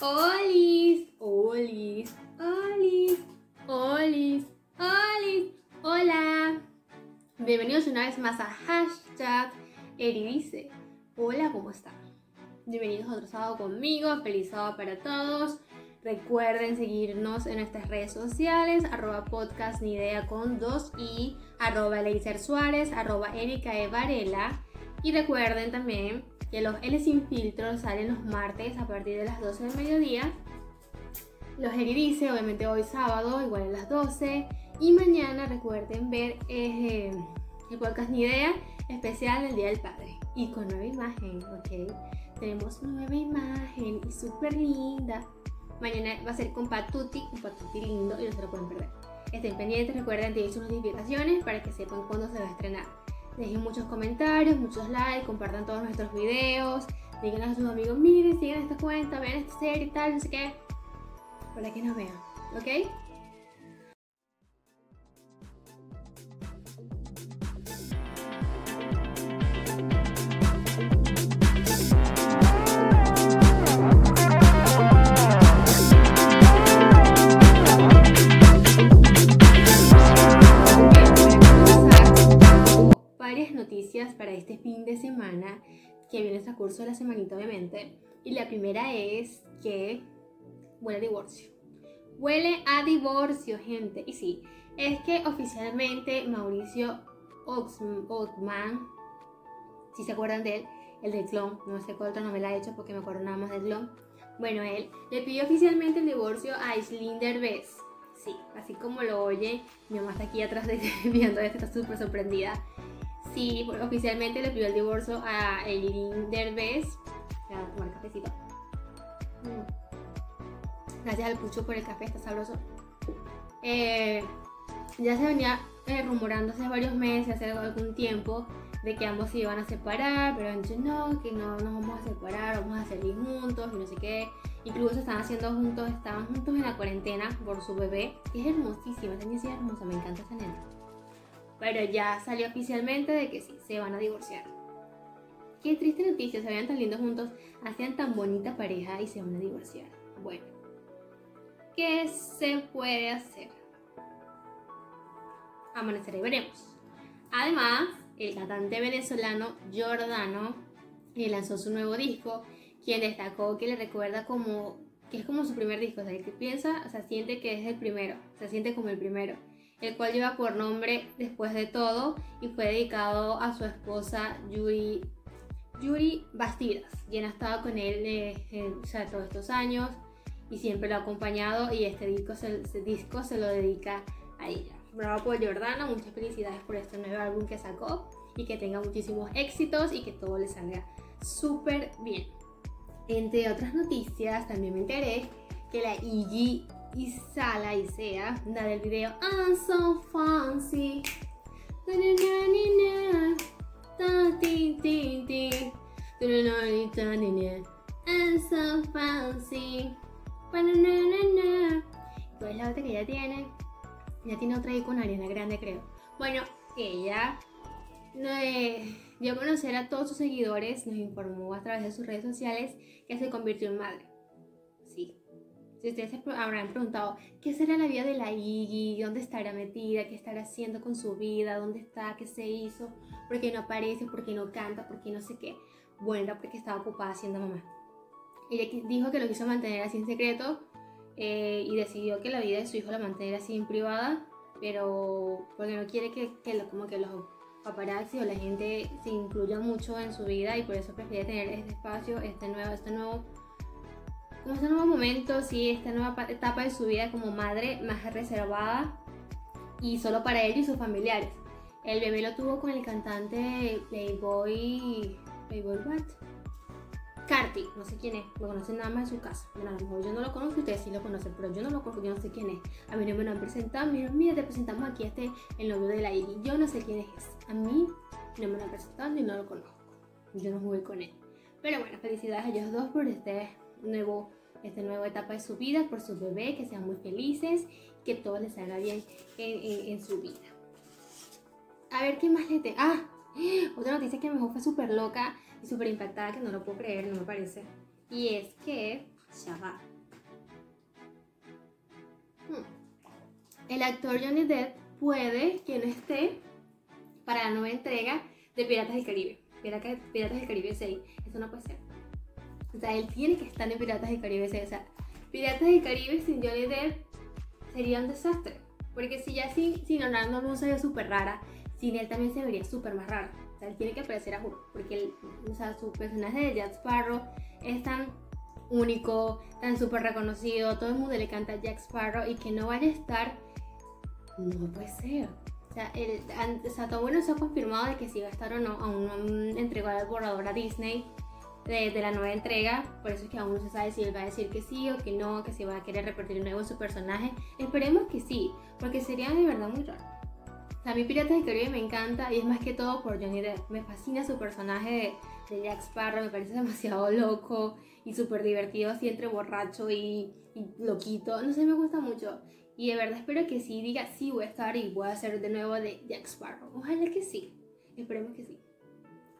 Olis, olis, olis, olis, olis, hola. Bienvenidos una vez más a hashtag Eridice. Hola, ¿cómo están? Bienvenidos a otro sábado conmigo, feliz sábado para todos. Recuerden seguirnos en nuestras redes sociales, arroba podcast ni idea con dos y arroba Leiser arroba Erika E. Varela. Y recuerden también que los L sin filtro salen los martes a partir de las 12 del mediodía. Los Eridice, obviamente hoy sábado, igual a las 12. Y mañana recuerden ver eh, el podcast Ni Idea especial del Día del Padre. Y con nueva imagen, ¿ok? Tenemos nueva imagen y súper linda. Mañana va a ser con Patuti, un Patuti lindo y no se lo pueden perder. Estén pendientes, recuerden activar sus notificaciones para que sepan cuándo se va a estrenar. Dejen muchos comentarios, muchos likes, compartan todos nuestros videos, digan a sus amigos, miren, sigan esta cuenta, vean esta serie y tal, no sé qué, para que nos vean, ¿ok? Que viene el curso de la semanita obviamente y la primera es que huele a divorcio. Huele a divorcio gente. Y sí es que oficialmente Mauricio Ockman si se acuerdan de él el de clon no sé cuál otra novela ha hecho porque me acuerdo nada más del clon. Bueno él le pidió oficialmente el divorcio a Islinder Bess. Sí, así como lo oye, mi mamá está aquí atrás de, viendo esto, está súper sorprendida sí, oficialmente le pidió el divorcio a Eileen Derbez. Voy a tomar cafecito. Mm. Gracias al pucho por el café, está sabroso. Eh, ya se venía eh, rumorando hace varios meses, hace algún tiempo, de que ambos se iban a separar, pero han dicho no, que no nos vamos a separar, vamos a salir juntos y no sé qué. Incluso estaban haciendo juntos, estaban juntos en la cuarentena por su bebé, es hermosísima, esa niña es hermosa, me encanta esa nena. Pero ya salió oficialmente de que sí, se van a divorciar. Qué triste noticia, se veían tan lindos juntos, hacían tan bonita pareja y se van a divorciar. Bueno, ¿qué se puede hacer? Amanecer y veremos. Además, el cantante venezolano Giordano lanzó su nuevo disco, quien destacó que le recuerda como que es como su primer disco, o sea, que piensa, o sea, siente que es el primero, se siente como el primero el cual lleva por nombre Después de todo y fue dedicado a su esposa Yuri, Yuri Bastidas, quien ha estado con él eh, todos estos años y siempre lo ha acompañado y este disco se, disco se lo dedica a ella. Bravo por Jordana, muchas felicidades por este nuevo álbum que sacó y que tenga muchísimos éxitos y que todo le salga súper bien. Entre otras noticias, también me enteré que la Iggy y Sala y Sea, la del video I'm so fancy. I'm so fancy. Pues la otra que ella tiene, ya tiene otra ahí con Ariana Grande, creo. Bueno, ella dio a conocer a todos sus seguidores, nos informó a través de sus redes sociales que se convirtió en madre. Si ustedes se habrán preguntado, ¿qué será la vida de la Iggy? ¿Dónde estará metida? ¿Qué estará haciendo con su vida? ¿Dónde está? ¿Qué se hizo? ¿Por qué no aparece? ¿Por qué no canta? ¿Por qué no sé qué? Bueno, porque estaba ocupada siendo mamá. Ella dijo que lo quiso mantener así en secreto eh, y decidió que la vida de su hijo la mantuviera así en privada, pero porque no quiere que, que como que los paparazzi o la gente se incluya mucho en su vida y por eso prefiere tener este espacio, este nuevo, este nuevo como este nuevo momento, sí, esta nueva etapa de su vida como madre más reservada y solo para él y sus familiares. El bebé lo tuvo con el cantante Playboy. ¿Playboy what? Carti, no sé quién es, lo conocen nada más en su casa. Bueno, a lo mejor yo no lo conozco, ustedes sí lo conocen, pero yo no lo conozco, yo no sé quién es. A mí no me lo han presentado, mira, mira, te presentamos aquí este, el novio de la Iggy. Yo no sé quién es. A mí no me lo han presentado y no lo conozco. Yo no jugué con él. Pero bueno, felicidades a ellos dos por este nuevo, esta nueva etapa de su vida, por su bebé, que sean muy felices, que todo les salga bien en, su vida. A ver, ¿qué más le te... Ah, otra noticia que me dejó fue súper loca y súper impactada, que no lo puedo creer, no me parece. Y es que Ya va. Hmm. El actor Johnny Depp puede que no esté para la nueva entrega de Piratas del Caribe. Piratas, del Caribe 6. Eso no puede ser. O sea, él tiene que estar en Piratas del Caribe 6. O sea, Piratas del Caribe sin Johnny Depp sería un desastre. Porque si ya sin, sin Orlando Bloom se ve súper rara, sin él también se vería súper más rara. O sea, él tiene que aparecer a juro. Porque el, o sea, su personaje de Jack Sparrow es tan único, tan súper reconocido. Todo el mundo le canta a Jack Sparrow y que no vaya a estar. No puede ser. O sea, el, o sea, todo bueno se ha confirmado de que si va a estar o no. Aún no han entregado el borrador a Disney de, de, la nueva entrega. Por eso es que aún no se sabe si él va a decir que sí o que no, que se va a querer repetir de nuevo su personaje. Esperemos que sí, porque sería de verdad muy raro. A mí Piratas del Caribe me encanta y es más que todo por Johnny Depp. Me fascina su personaje de, Jack Sparrow, me parece demasiado loco y súper divertido, así entre borracho y, y, loquito. No sé, me gusta mucho. Y de verdad espero que sí diga sí voy a estar y voy a hacer de nuevo de Jack Sparrow. Ojalá que sí. Esperemos que sí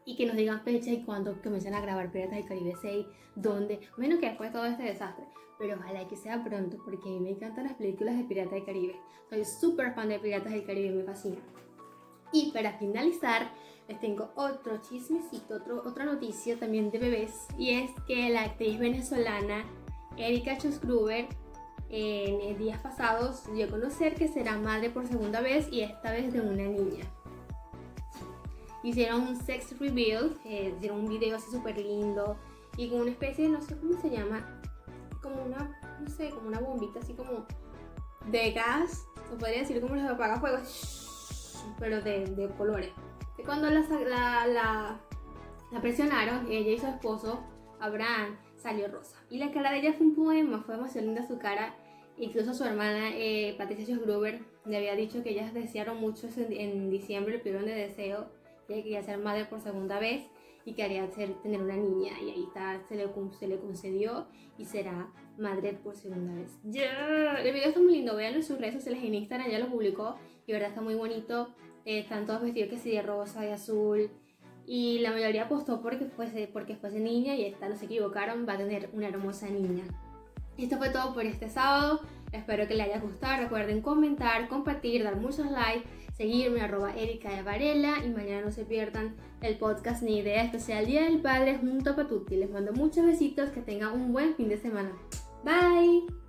y que nos digan fecha y cuándo comiencen a grabar Piratas del Caribe 6, dónde, menos que después de todo este desastre, pero ojalá que sea pronto porque a mí me encantan las películas de Piratas del Caribe, soy súper fan de Piratas del Caribe, me fascina. Y para finalizar, les tengo otro chismecito, otro, otra noticia también de bebés, y es que la actriz venezolana Erika Chosgruber en días pasados dio a conocer que será madre por segunda vez y esta vez de una niña hicieron un sex reveal, eh, hicieron un video así súper lindo y con una especie, no sé cómo se llama, como una, no sé, como una bombita así como de gas, se podría decir como los apagafuegos, pero de, de colores. Y cuando la, la, la, la presionaron, ella y su esposo, Abraham, salió rosa. Y la cara de ella fue un poema, fue demasiado linda su cara. Incluso su hermana eh, Patricia Gruber le había dicho que ellas desearon mucho en, en diciembre, el pidieron de deseo ella quería ser madre por segunda vez y quería tener una niña y ahí está, se le, se le concedió y será madre por segunda vez. Yeah. El video está muy lindo, veanlo en sus redes sociales en Instagram, ya lo publicó y verdad está muy bonito. Eh, están todos vestidos que sí de rosa y azul y la mayoría apostó porque fuese, porque fuese niña y esta no se equivocaron, va a tener una hermosa niña. Esto fue todo por este sábado. Espero que les haya gustado. Recuerden comentar, compartir, dar muchos likes, seguirme arroba Erika de Varela y mañana no se pierdan el podcast ni idea especial Día del Padre junto a Patuti. Les mando muchos besitos, que tengan un buen fin de semana. Bye.